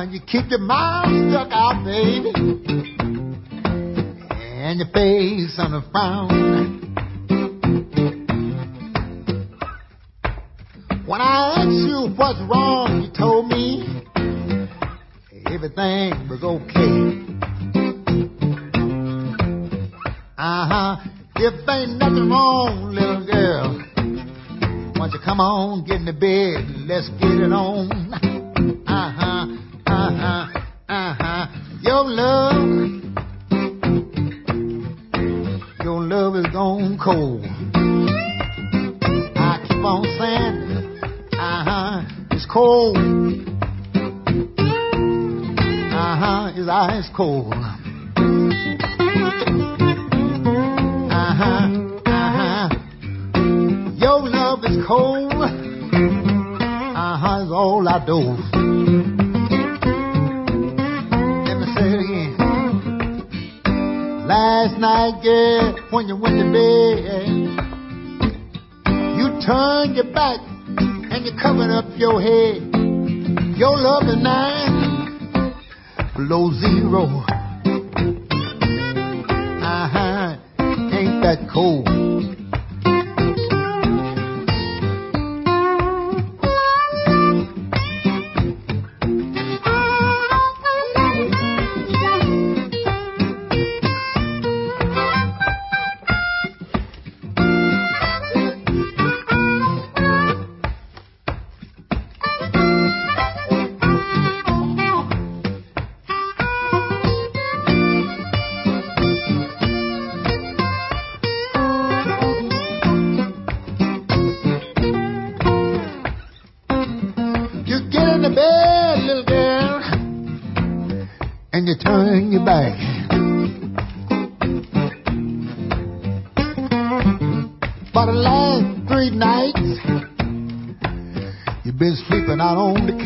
Uh-huh, you keep your mouth stuck out, baby, and your face on a frown. When I asked you what's wrong, you told me everything was okay. Uh-huh, if ain't nothing wrong, little girl, why don't you come on, get in the bed, let's get it on. Uh-huh, uh-huh, uh-huh. Your love, your love is gone cold. I keep on saying, uh-huh, it's cold. Uh-huh, it's ice cold. Uh-huh, uh-huh. Your love is cold. Uh-huh, it's all I do. Night, girl, when you went to bed, you turned your back and you covered up your head. Your love is nine below zero. Uh-huh, ain't that cold?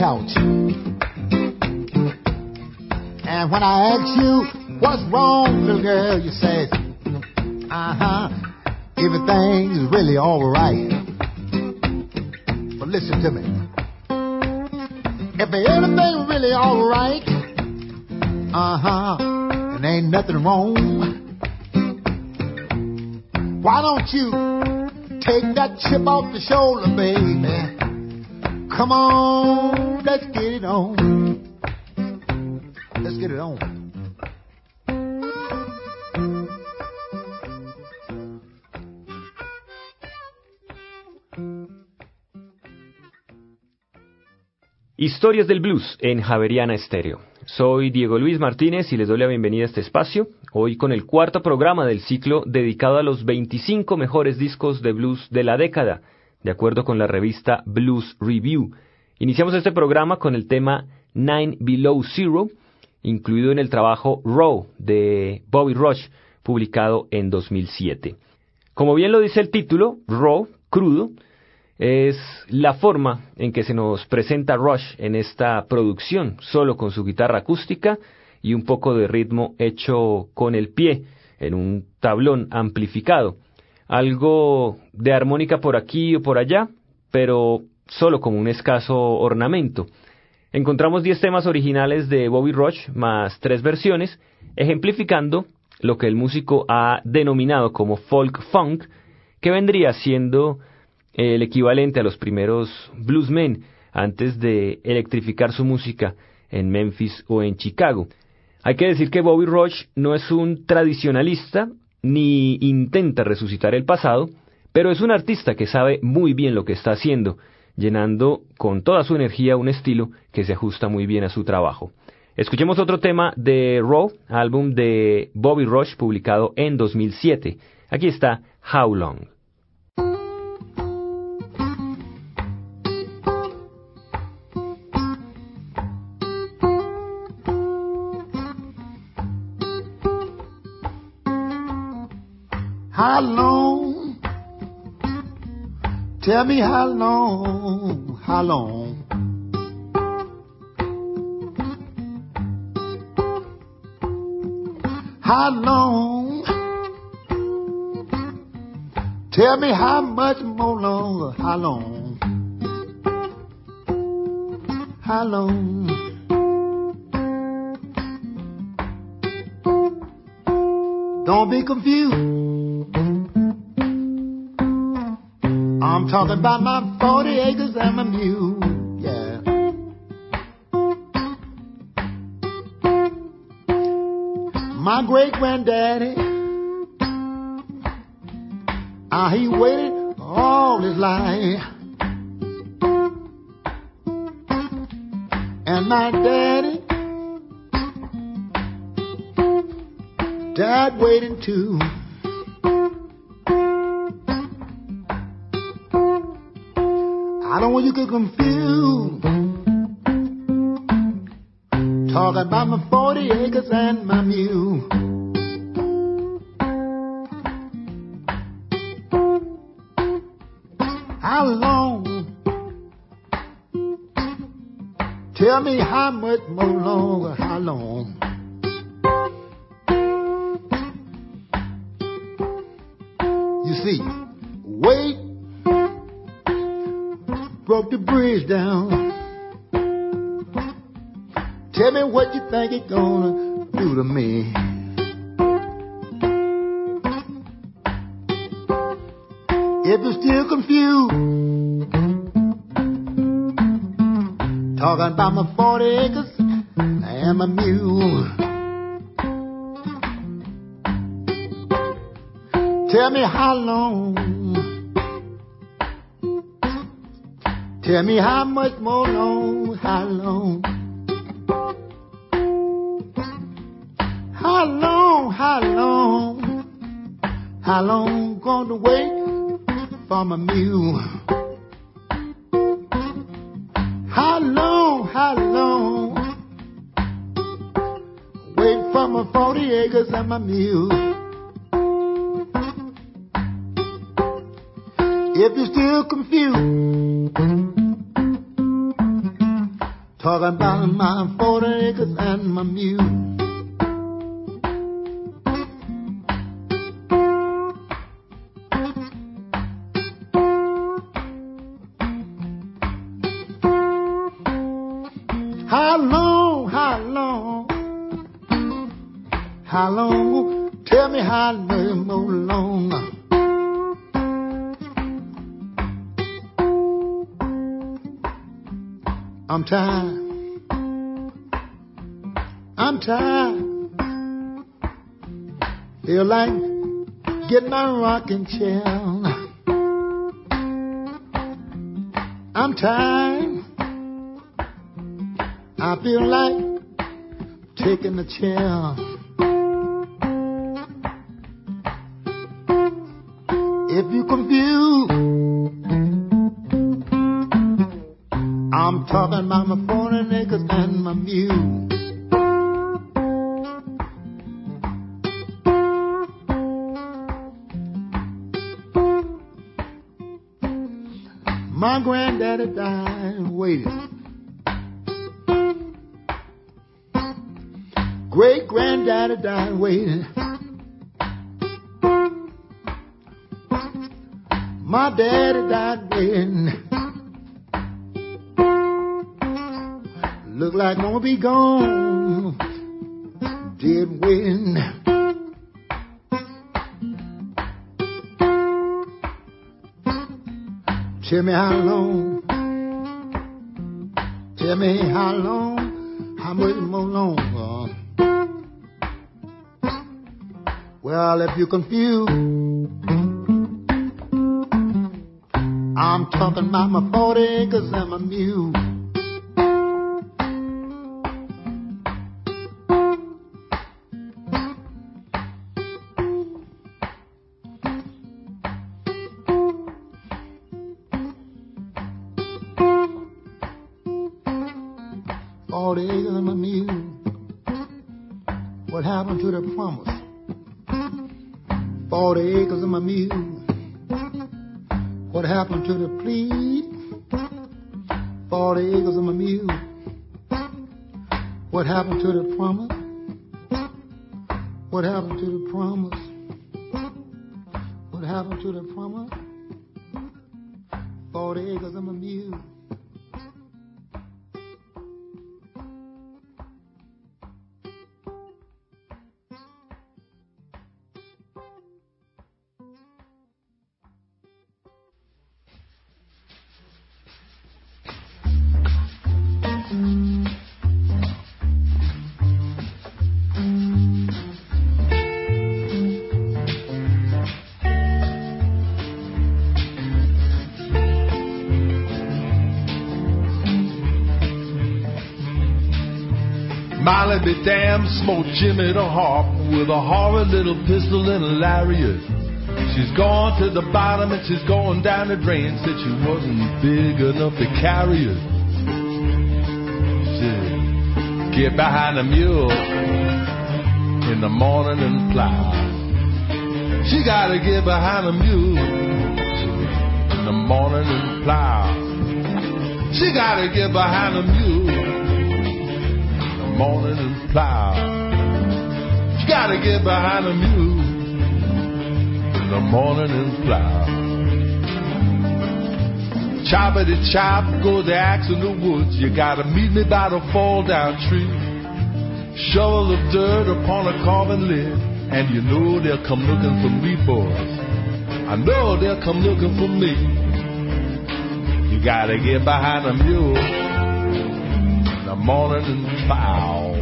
Couch. And when I ask you what's wrong, little girl, you say, uh huh, everything's really alright. But listen to me. If everything really alright, uh huh, and ain't nothing wrong, why don't you take that chip off the shoulder, baby? Come on, let's get it on. Let's get it on. Historias del Blues en Javeriana Estéreo. Soy Diego Luis Martínez y les doy la bienvenida a este espacio, hoy con el cuarto programa del ciclo dedicado a los 25 mejores discos de blues de la década, de acuerdo con la revista Blues Review. Iniciamos este programa con el tema Nine Below Zero, incluido en el trabajo Raw de Bobby Rush, publicado en 2007. Como bien lo dice el título, Raw, crudo, es la forma en que se nos presenta Rush en esta producción, solo con su guitarra acústica y un poco de ritmo hecho con el pie, en un tablón amplificado. algo de armónica por aquí o por allá, pero solo como un escaso ornamento. Encontramos 10 temas originales de Bobby Roach más tres versiones, ejemplificando lo que el músico ha denominado como folk funk, que vendría siendo el equivalente a los primeros bluesmen antes de electrificar su música en Memphis o en Chicago. Hay que decir que Bobby Roach no es un tradicionalista ni intenta resucitar el pasado, pero es un artista que sabe muy bien lo que está haciendo, llenando con toda su energía un estilo que se ajusta muy bien a su trabajo. Escuchemos otro tema de Raw, álbum de Bobby Roach publicado en 2007. Aquí está How Long. Tell me how long, how long? How long? Tell me how much more longer, how long? How long? Don't be confused. I'm talking about my 40 acres and my mule, yeah. My great granddaddy, ah, he waited all his life. And my daddy died waiting too. Don't want you to get confused. Talking about my 40 acres and my mule. How long? Tell me how much more longer, how long? Broke the bridge down. Tell me what you think it's gonna do to me. If you're still confused, talking about my 40 acres and my mule. Tell me how long Tell me how much more long, how long? How long, how long? How long gonna wait for my mule? How long, how long? Wait for my 40 acres and my mule. If you're still confused, Talking about my 40 acres and my mule. Rocking chair. Died when look like gonna be gone. Did when Tell me how long. Tell me how long. How much more longer? Well, if you're confused, I'm talking about my 40 acres and my mule. Molly be damned, smoked Jimmy the harp with a horrid little pistol and a lariat. She's gone to the bottom and she's going down the drain. Said she wasn't big enough to carry it. Said, get behind the mule in the morning and plow. She gotta get behind the mule in the morning and plow. She gotta get behind the mule morning and plow. She gotta get behind the mule in the morning and plow. Choppity chop, go the axe in the woods. You gotta meet me by the fall down tree. Shovel of dirt upon a carving lid, and you know they'll come looking for me, boys. I know they'll come looking for me. You gotta get behind a mule morning and plow.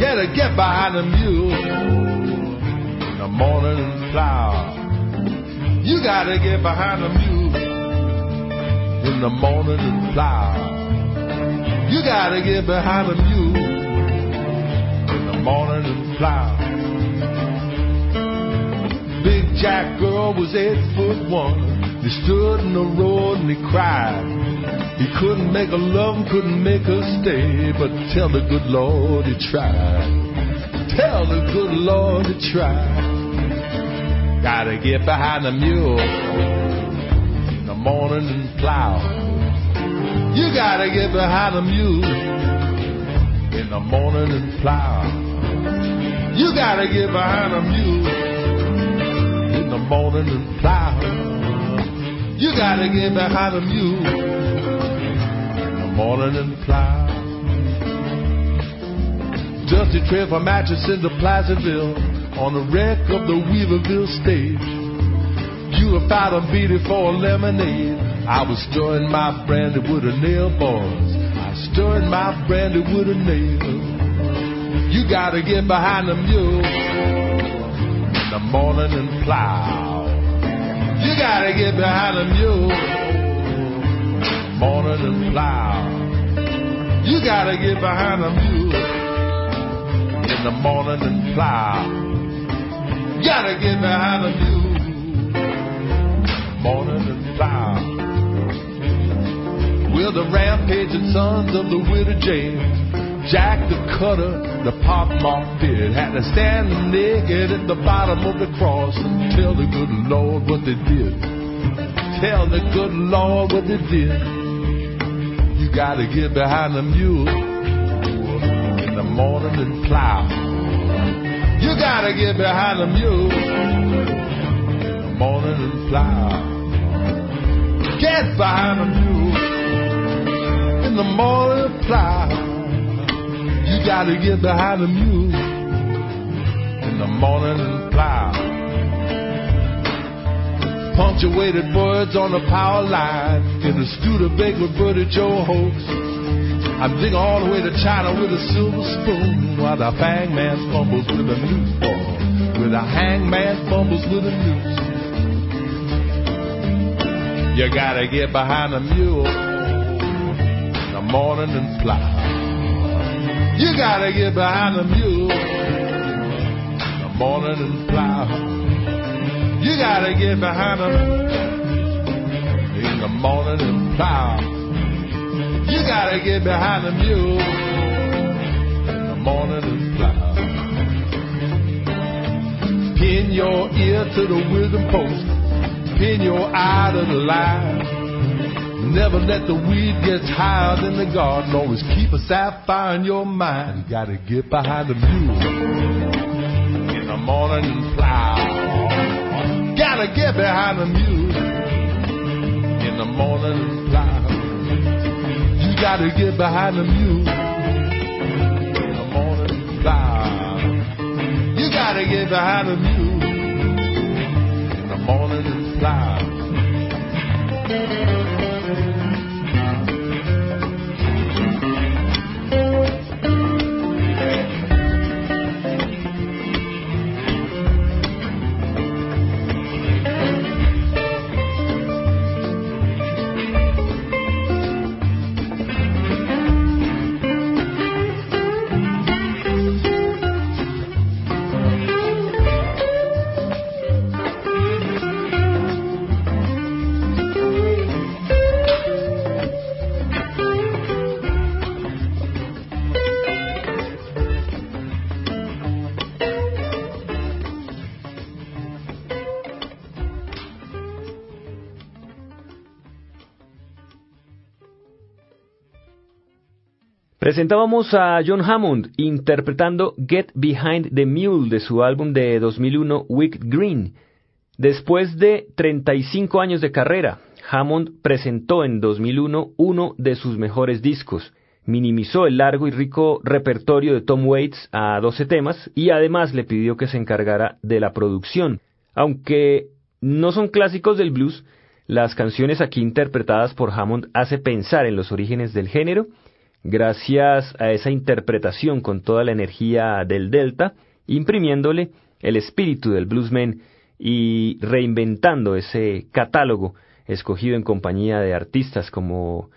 Gotta get behind the mule in the morning and plow. You gotta get behind the mule in the morning and plow. You gotta get behind the mule in the morning and plow. Big Jack Earl was eight foot one. He stood in the road and he cried. He couldn't make her love, couldn't make her stay, but tell the good Lord he tried. Tell the good Lord he tried. Gotta get behind the mule in the morning and plow. You gotta get behind the mule in the morning and plow. You gotta get behind a mule in the morning and plow. You gotta get behind a mule in the morning plow. Dusty trail from Atchison to Placerville on the wreck of the Weaverville stage. You were found a beating for a lemonade. I was stirring my brandy with a nail, boys. I was stirring my brandy with a nail. You gotta get behind the mule in the morning and plow. You gotta get behind the mule in morning and plow. You gotta get behind the mule in the morning and plow. Gotta get behind the mule morning and plow. We're the rampaging sons of the widow James. Jack the cutter, the pop pit, had to stand naked at the bottom of the cross and tell the good Lord what they did. Tell the good Lord what they did. You gotta get behind the mule in the morning and plow. You gotta get behind the mule in the morning and plow. get behind a mule in the morning and plow. You gotta get behind the mule in the morning and plow. Punctuated words on the power line in the Studebaker Brother Joe hoax. I'm digging all the way to China with a silver spoon while the hangman fumbles with a noose ball. With a hangman fumbles with a noose. You gotta get behind a mule in the morning and fly. You gotta get behind a mule in the morning and fly. You gotta get behind a in the morning and plow. You gotta get behind the mule in the morning and plow. Pin your ear to the wisdom post. Pin your eye to the line. Never let the weed get higher than the garden. Always keep a sapphire in your mind. You gotta get behind the mule in the morning and plow. Gotta get behind the mule in the morning and plow gotta get behind the mule in the morning fly. You gotta get behind the mule in the morning and Presentábamos a John Hammond interpretando Get Behind the Mule de su álbum de 2001 Wicked Green. Después de 35 años de carrera, Hammond presentó en 2001 uno de sus mejores discos. Minimizó el largo y rico repertorio de Tom Waits a 12 temas y además le pidió que se encargara de la producción. Aunque no son clásicos del blues, las canciones aquí interpretadas por Hammond hace pensar en los orígenes del género gracias a esa interpretación con toda la energía del Delta, imprimiéndole el espíritu del bluesman y reinventando ese catálogo escogido en compañía de artistas como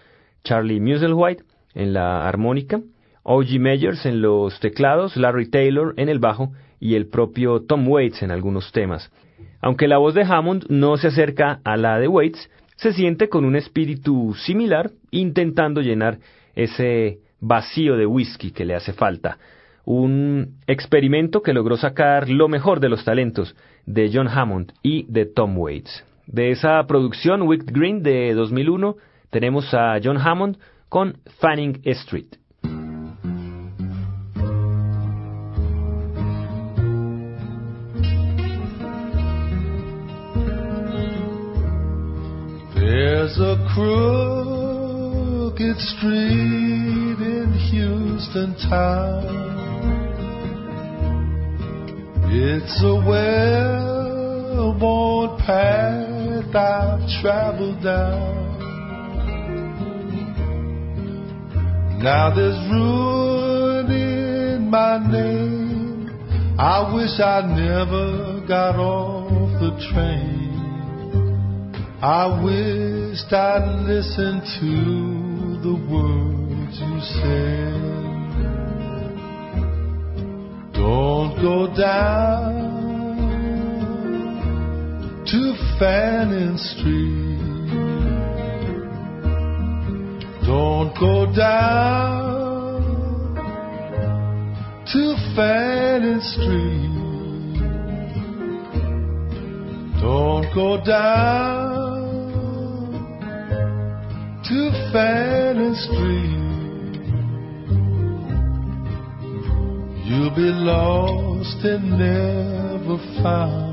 Charlie Musselwhite en la armónica, O.G. Meyers en los teclados, Larry Taylor en el bajo y el propio Tom Waits en algunos temas. Aunque la voz de Hammond no se acerca a la de Waits, se siente con un espíritu similar, intentando llenar ese vacío de whisky que le hace falta. Un experimento que logró sacar lo mejor de los talentos de John Hammond y de Tom Waits. De esa producción Wicked Green de 2001 tenemos a John Hammond con Fanning Street. Market Street in Houston town. It's a well-worn path I've traveled down. Now there's ruin in my name. I wish I never got off the train. I wished I'd listened to the words you said. Don't go down to Fannin Street. Don't go down to Fannin Street. Don't go down to Street. You'll be lost and never found.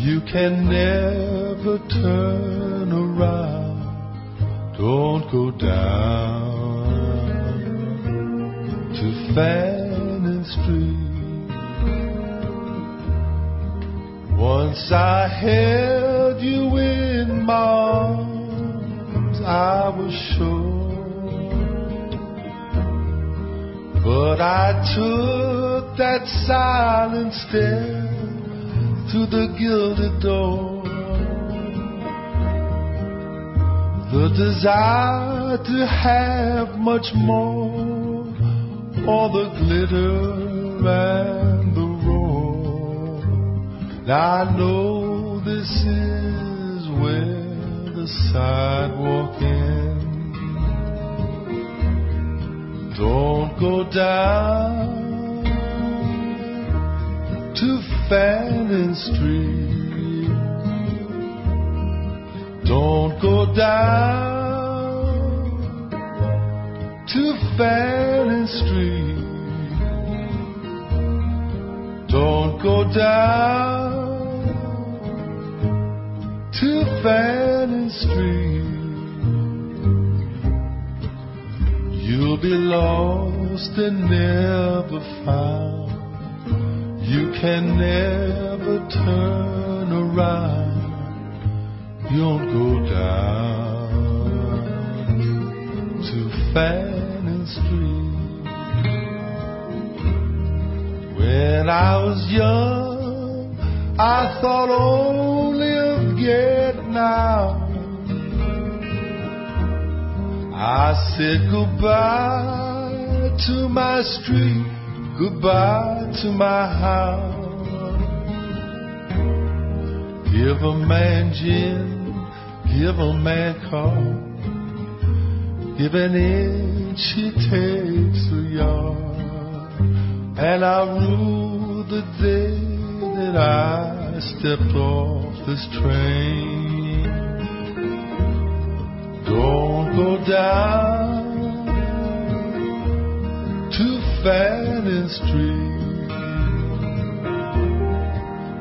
You can never turn around. Don't go down to Street. Once I held you in my I was sure. But I took that silent step to the gilded door. The desire to have much more, all the glitter and the roar. I know this is where sidewalk ends. Don't go down to Fannin Street. Don't go down to Fannin Street. Don't go down to Fannin Street. You'll be lost and never found. You can never turn around. Don't go down to Fannin Street. When I was young, I thought only of getting out. I said goodbye to my street, goodbye to my house. Give a man gin, give a man coke. Give an inch, he takes a yard. And I rue the day that I stepped off this train. Don't go down to Fannin Street.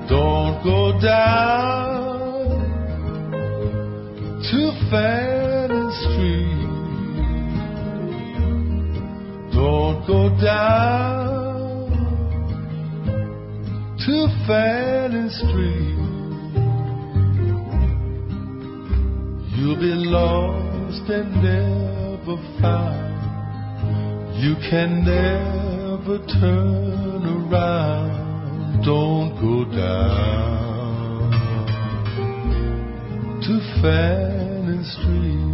Don't go down to Fannin Street. Don't go down to Fannin Street. You'll be lost and never found. You can never turn around. Don't go down to Fannin Street.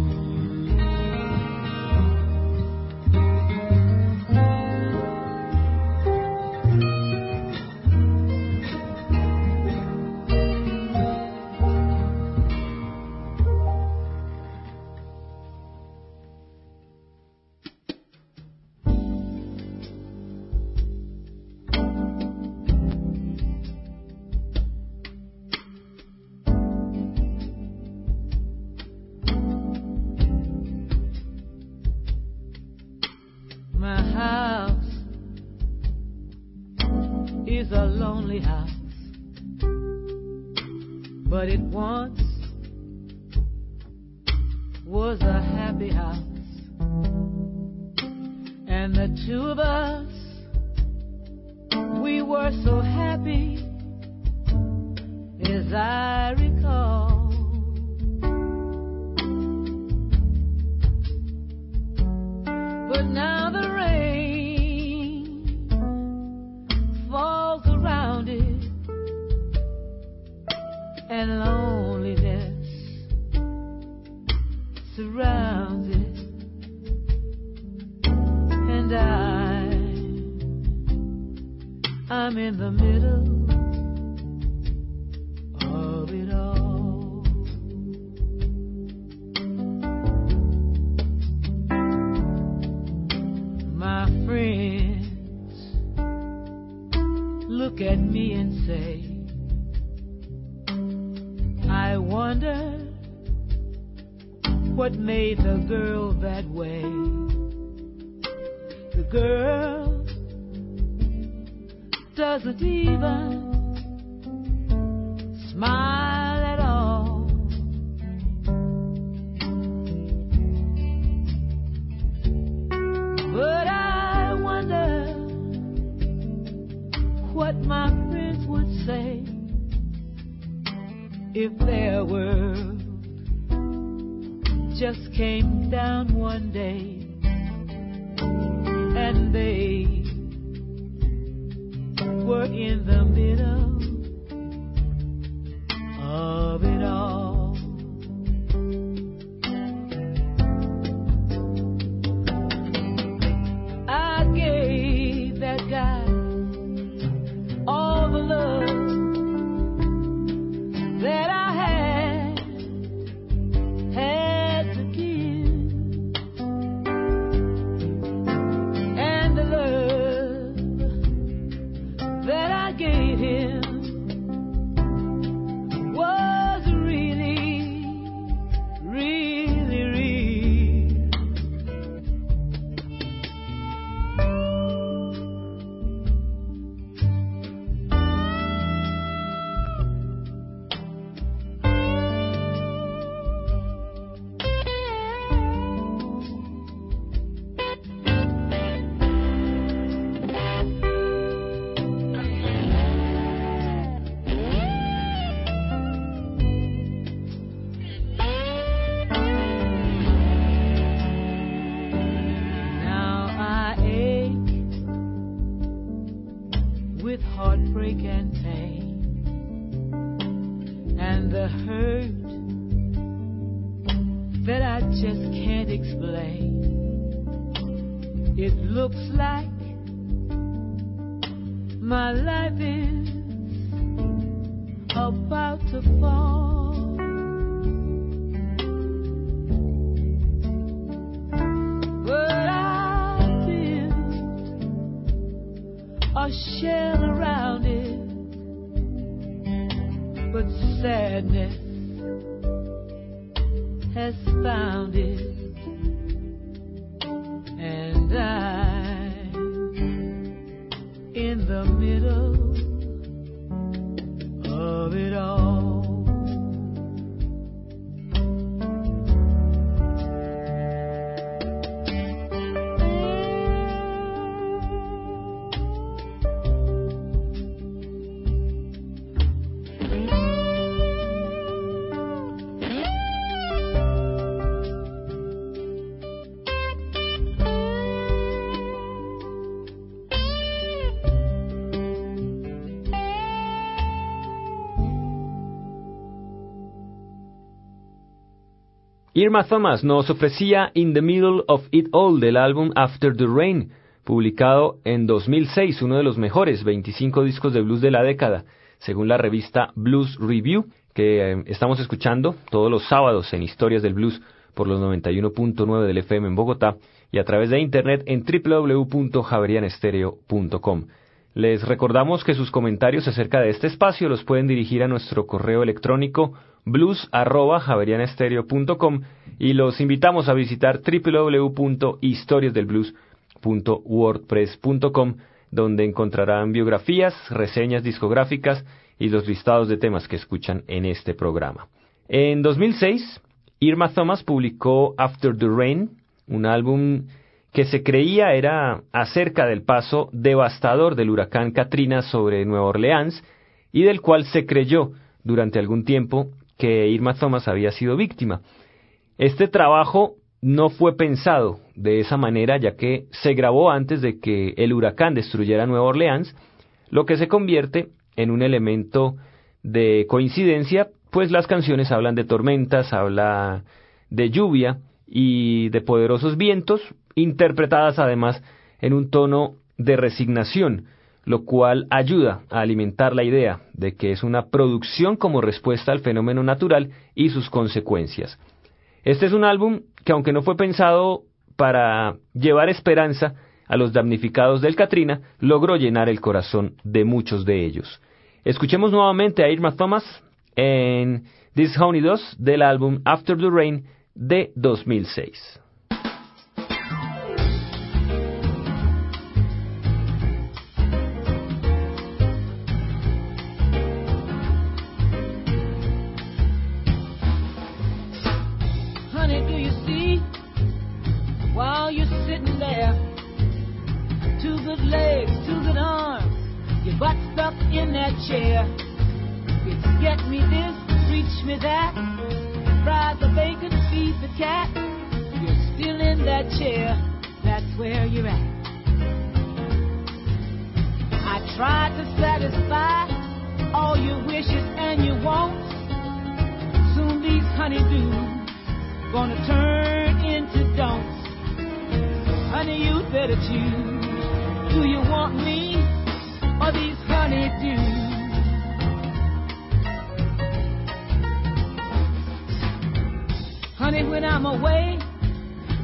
Were so happy, as I the middle of it all. Irma Thomas nos ofrecía In the Middle of It All del álbum After the Rain, publicado en 2006, uno de los mejores 25 discos de blues de la década, según la revista Blues Review, que eh, estamos escuchando todos los sábados en Historias del Blues por los 91.9 del FM en Bogotá y a través de internet en www.javerianestereo.com. Les recordamos que sus comentarios acerca de este espacio los pueden dirigir a nuestro correo electrónico blues@javerianestereo.com y los invitamos a visitar www.historiasdelblues.wordpress.com donde encontrarán biografías, reseñas discográficas y los listados de temas que escuchan en este programa. En 2006, Irma Thomas publicó After the Rain, un álbum que se creía era acerca del paso devastador del huracán Katrina sobre Nueva Orleans y del cual se creyó durante algún tiempo que Irma Thomas había sido víctima. Este trabajo no fue pensado de esa manera ya que se grabó antes de que el huracán destruyera Nueva Orleans, lo que se convierte en un elemento de coincidencia, pues las canciones hablan de tormentas, habla de lluvia y de poderosos vientos, interpretadas además en un tono de resignación, lo cual ayuda a alimentar la idea de que es una producción como respuesta al fenómeno natural y sus consecuencias. Este es un álbum que aunque no fue pensado para llevar esperanza a los damnificados del Katrina, logró llenar el corazón de muchos de ellos. Escuchemos nuevamente a Irma Thomas en This Honey Does del álbum After the Rain de 2006. Butt stuck in that chair. It's get me this, reach me that. Fry the bacon, feed the cat. You're still in that chair, that's where you're at. I tried to satisfy all your wishes and your wants. Soon these honeydews gonna turn into don'ts. Honey, you better choose. Do you want me or these honeydews? Honey, when I'm away,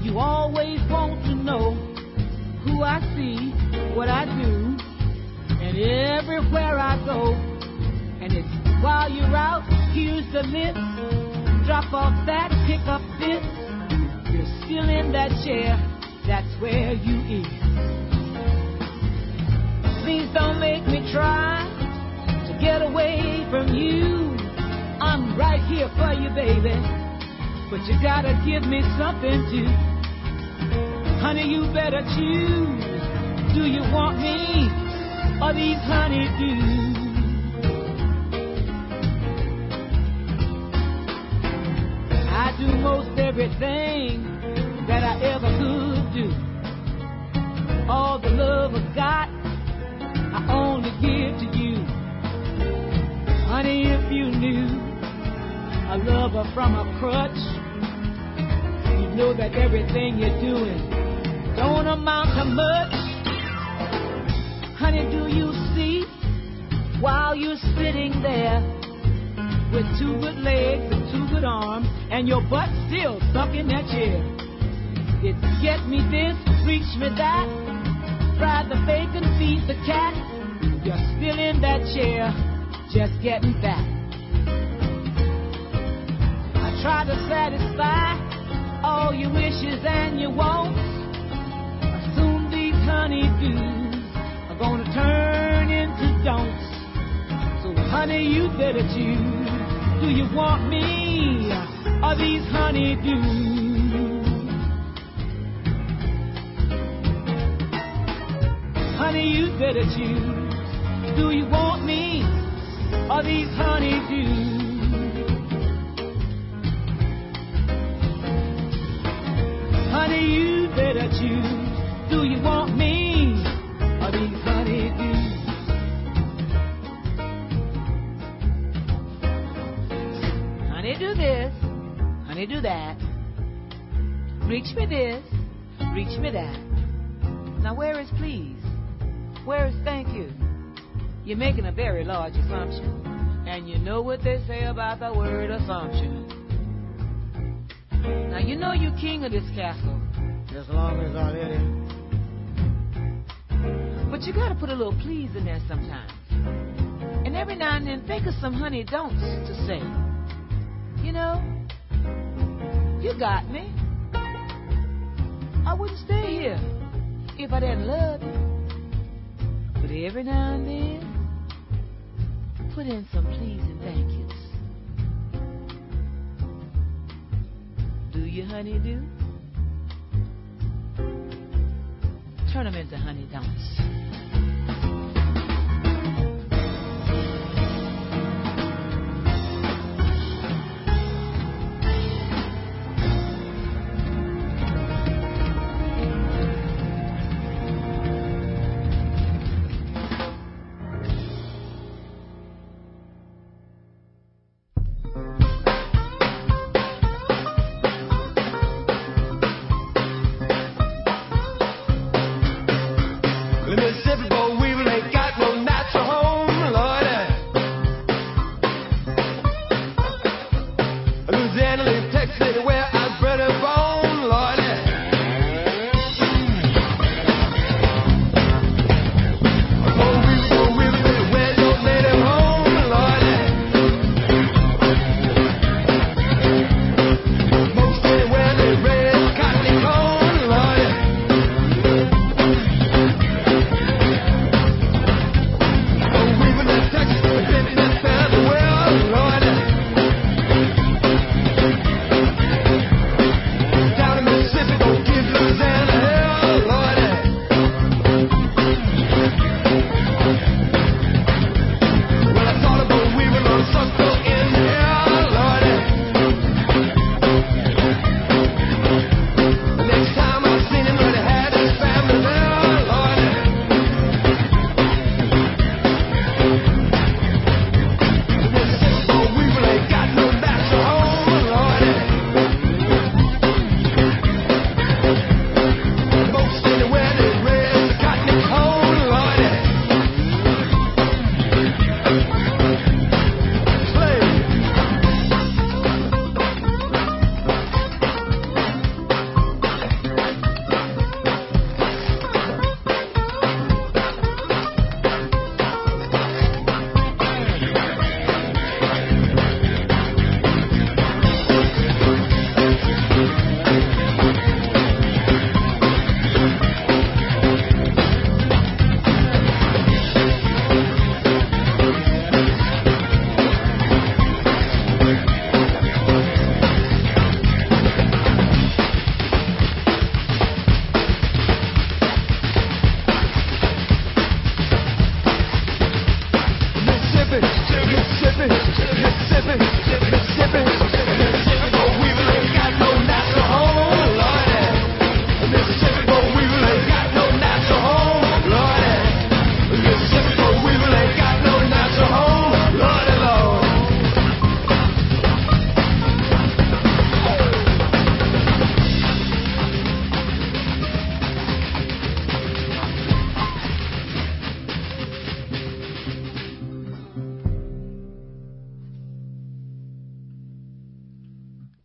you always want to know who I see, what I do, and everywhere I go. And it's while you're out, here's the list. Drop off that, pick up this. You're still in that chair, that's where you is. Please don't make me try to get away from you. I'm right here for you, baby. But you gotta give me something to. Honey, you better choose. Do you want me or these honeydews? I do most everything that I ever could do. All the love I only give to you. Honey, if you knew a lover from a crutch, you know that everything you're doing don't amount to much. Honey, do you see while you're sitting there with two good legs and two good arms and your butt still stuck in that chair? It's get me this, reach me that, fry the bacon, feed the cat. You're still in that chair, just getting back. I try to satisfy all your wishes and your wants. Soon these honeydews are gonna turn into don'ts. So honey, you better choose. Do you want me or these honeydews? Honey, you better choose. Do you want me or these honeydews? Honey, you better choose. Do you want me or these honeydews? Honey, do this. Honey, do that. Reach me this. Reach me that. Now, where is please? Where is thank you? You're making a very large assumption. And you know what they say about the word assumption. Now, you know you're king of this castle. As long as I let it. But you gotta put a little please in there sometimes. And every now and then think of some honey don'ts to say. You know, you got me. I wouldn't stay here if I didn't love you. But every now and then, put in some please and thank yous. Do you, honey, do? Turn them into honey don'ts.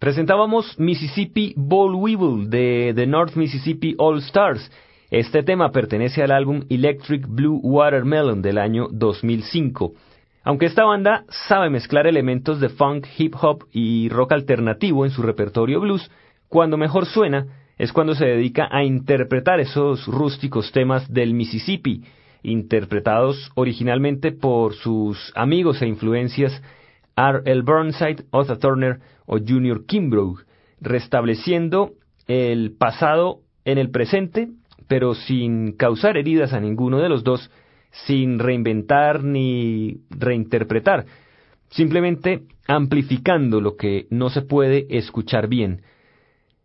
Presentábamos Mississippi Boll Weevil de The North Mississippi All Stars. Este tema pertenece al álbum Electric Blue Watermelon del año 2005. Aunque esta banda sabe mezclar elementos de funk, hip hop y rock alternativo en su repertorio blues, cuando mejor suena es cuando se dedica a interpretar esos rústicos temas del Mississippi, interpretados originalmente por sus amigos e influencias R. L. Burnside, Otha Turner o Junior Kimbrough, restableciendo el pasado en el presente, pero sin causar heridas a ninguno de los dos, sin reinventar ni reinterpretar, simplemente amplificando lo que no se puede escuchar bien.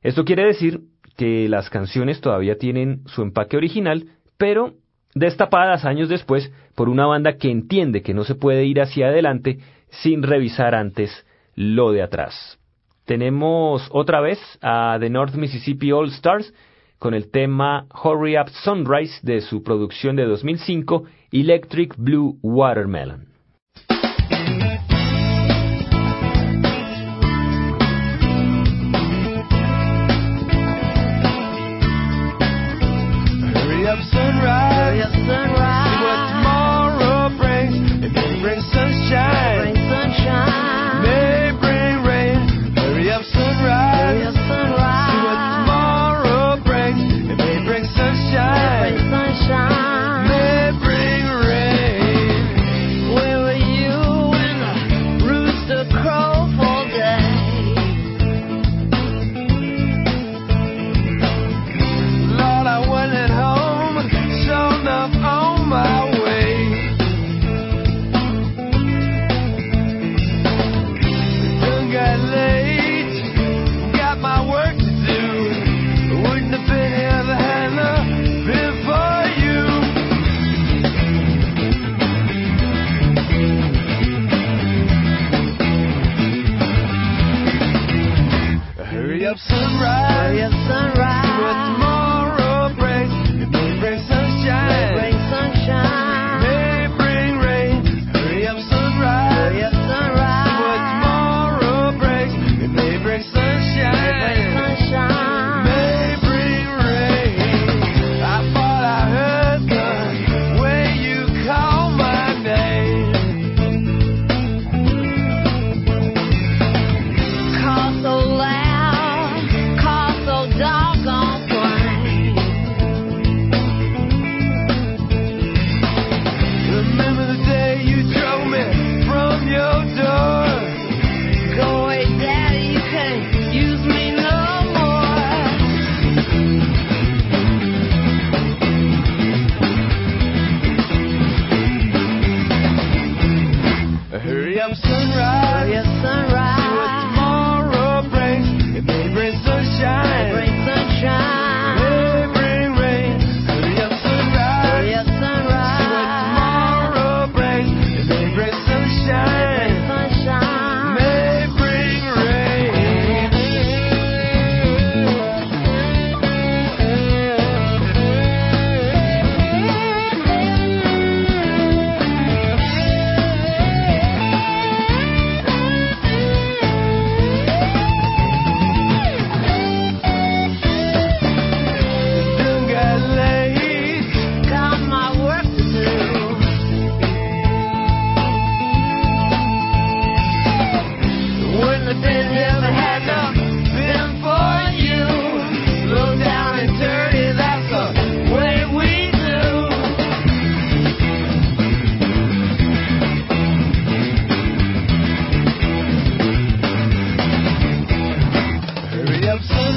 Esto quiere decir que las canciones todavía tienen su empaque original, pero destapadas años después por una banda que entiende que no se puede ir hacia adelante sin revisar antes lo de atrás. Tenemos otra vez a The North Mississippi All Stars con el tema Hurry Up Sunrise de su producción de 2005, Electric Blue Watermelon. on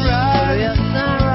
right.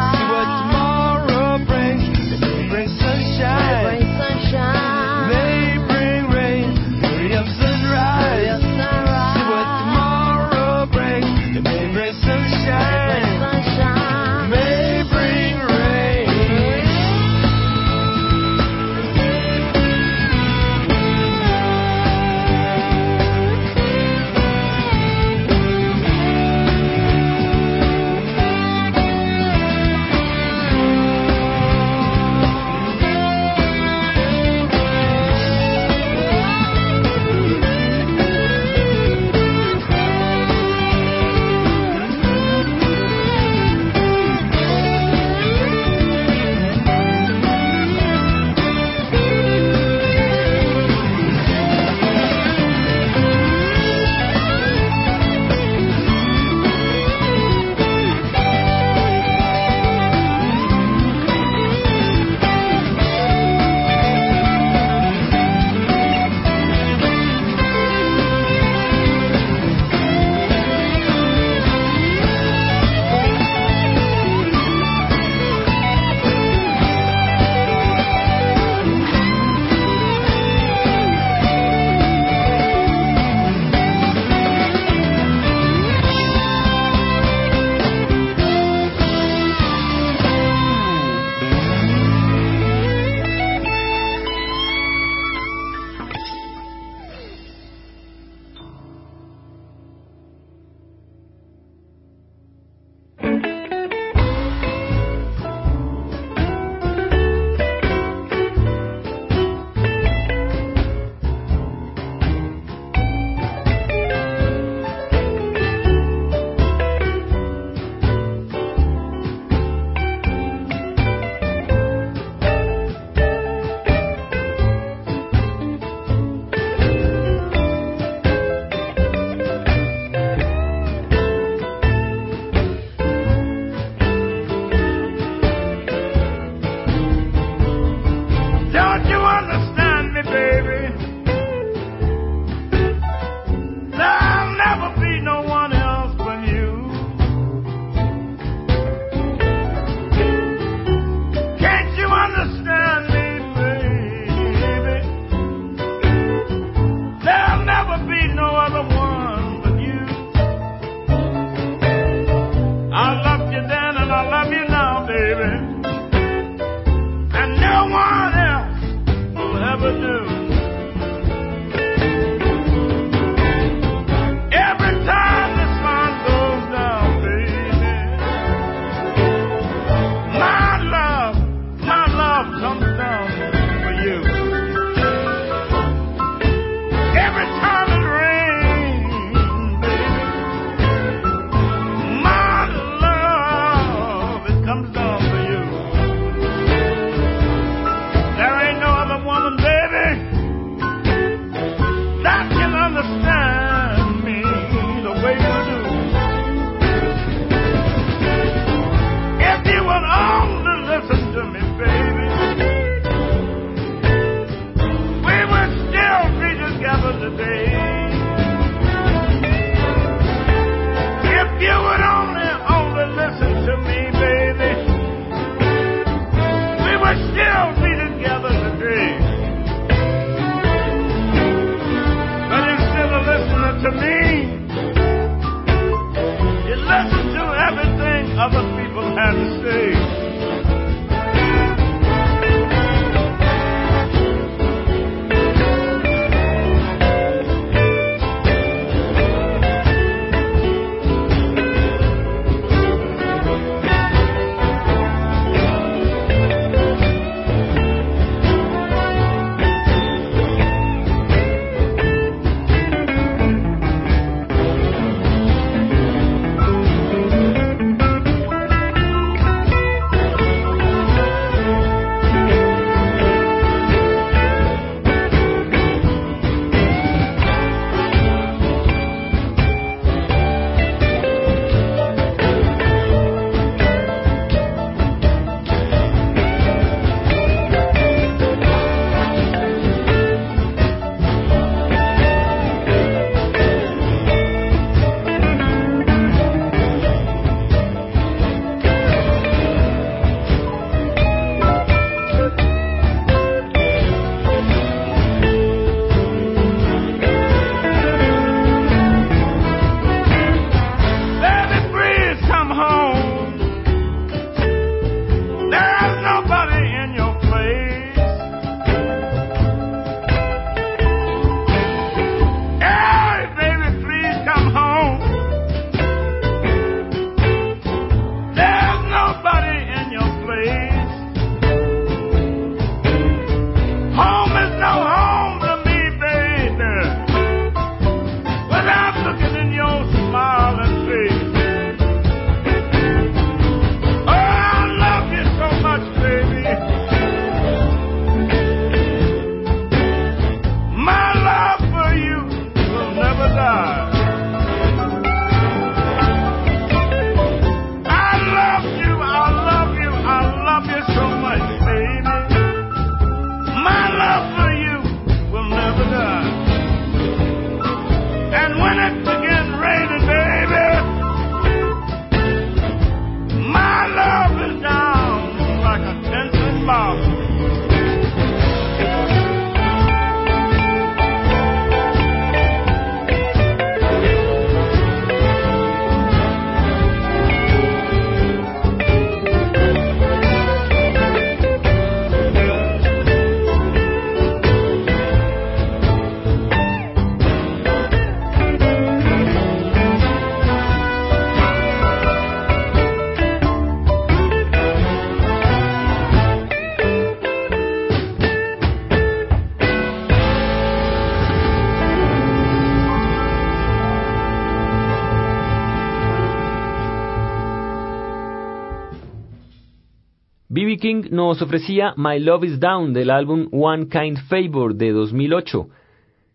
King nos ofrecía My Love Is Down del álbum One Kind Favor de 2008.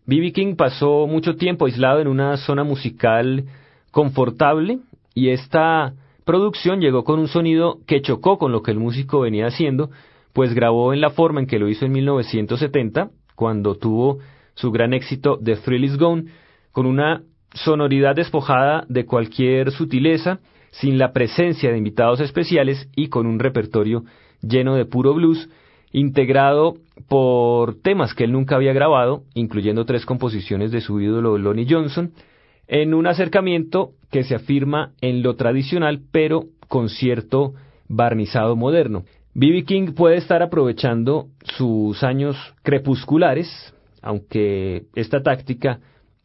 B.B. King pasó mucho tiempo aislado en una zona musical confortable y esta producción llegó con un sonido que chocó con lo que el músico venía haciendo, pues grabó en la forma en que lo hizo en 1970, cuando tuvo su gran éxito The Thrill Is Gone, con una sonoridad despojada de cualquier sutileza, sin la presencia de invitados especiales y con un repertorio lleno de puro blues, integrado por temas que él nunca había grabado, incluyendo tres composiciones de su ídolo Lonnie Johnson, en un acercamiento que se afirma en lo tradicional, pero con cierto barnizado moderno. B.B. King puede estar aprovechando sus años crepusculares, aunque esta táctica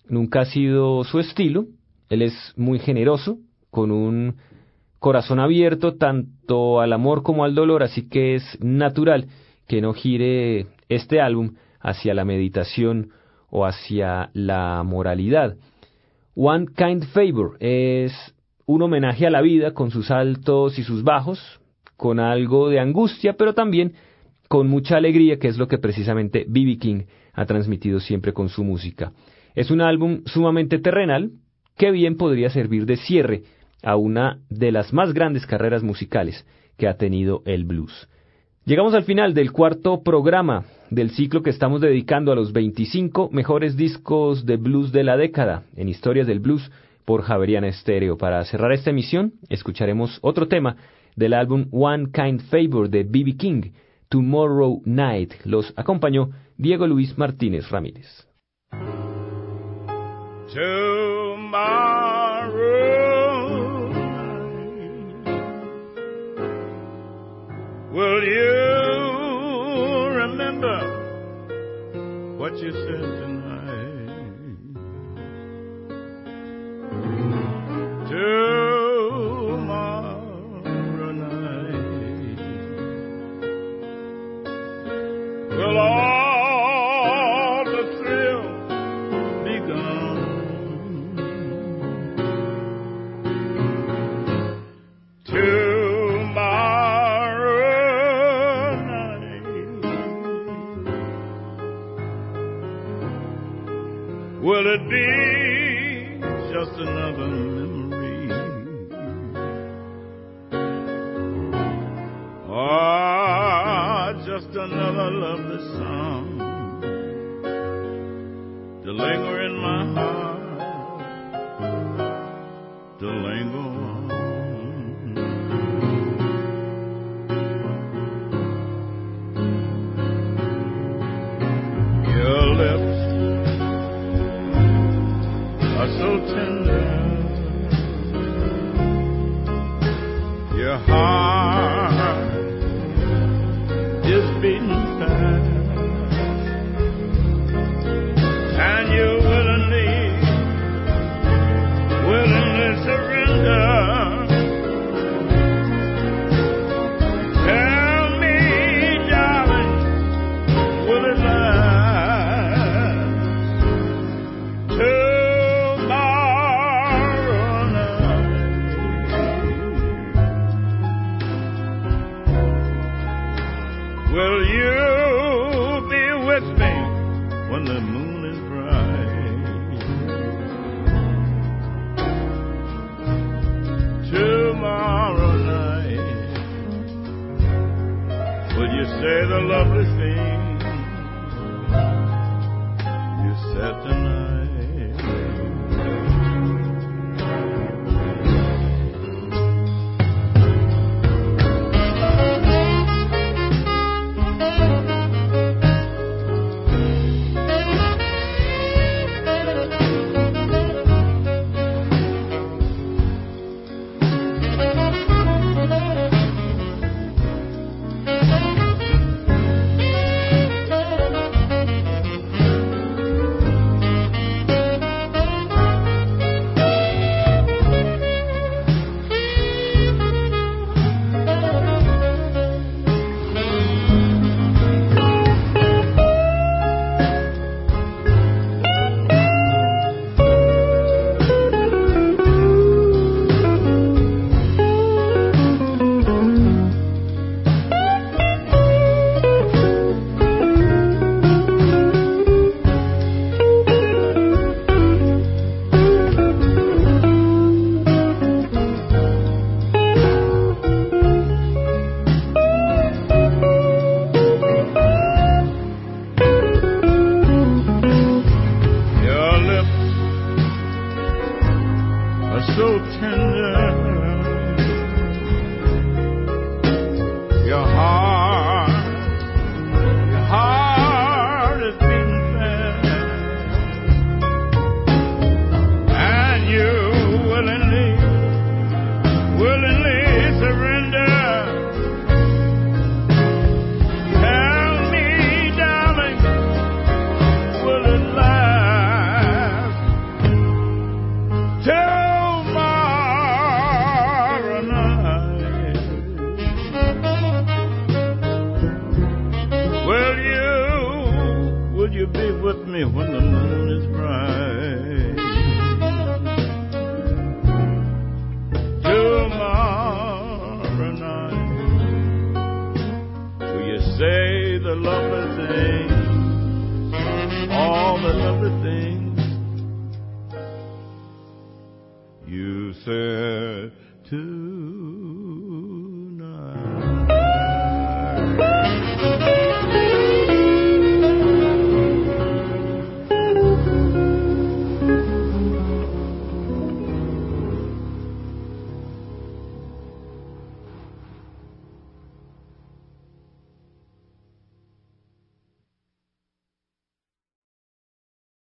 nunca ha sido su estilo. Él es muy generoso, con un corazón abierto tanto al amor como al dolor, así que es natural que no gire este álbum hacia la meditación o hacia la moralidad. One Kind Favor es un homenaje a la vida con sus altos y sus bajos, con algo de angustia, pero también con mucha alegría, que es lo que precisamente B.B. King ha transmitido siempre con su música. Es un álbum sumamente terrenal, que bien podría servir de cierre a una de las más grandes carreras musicales que ha tenido el blues. Llegamos al final del cuarto programa del ciclo que estamos dedicando a los 25 mejores discos de blues de la década en Historias del Blues por Javeriana Estéreo. Para cerrar esta emisión, escucharemos otro tema del álbum One Kind Favor de B.B. King, Tomorrow Night. Los acompañó Diego Luis Martínez Ramírez. Will you remember what you said another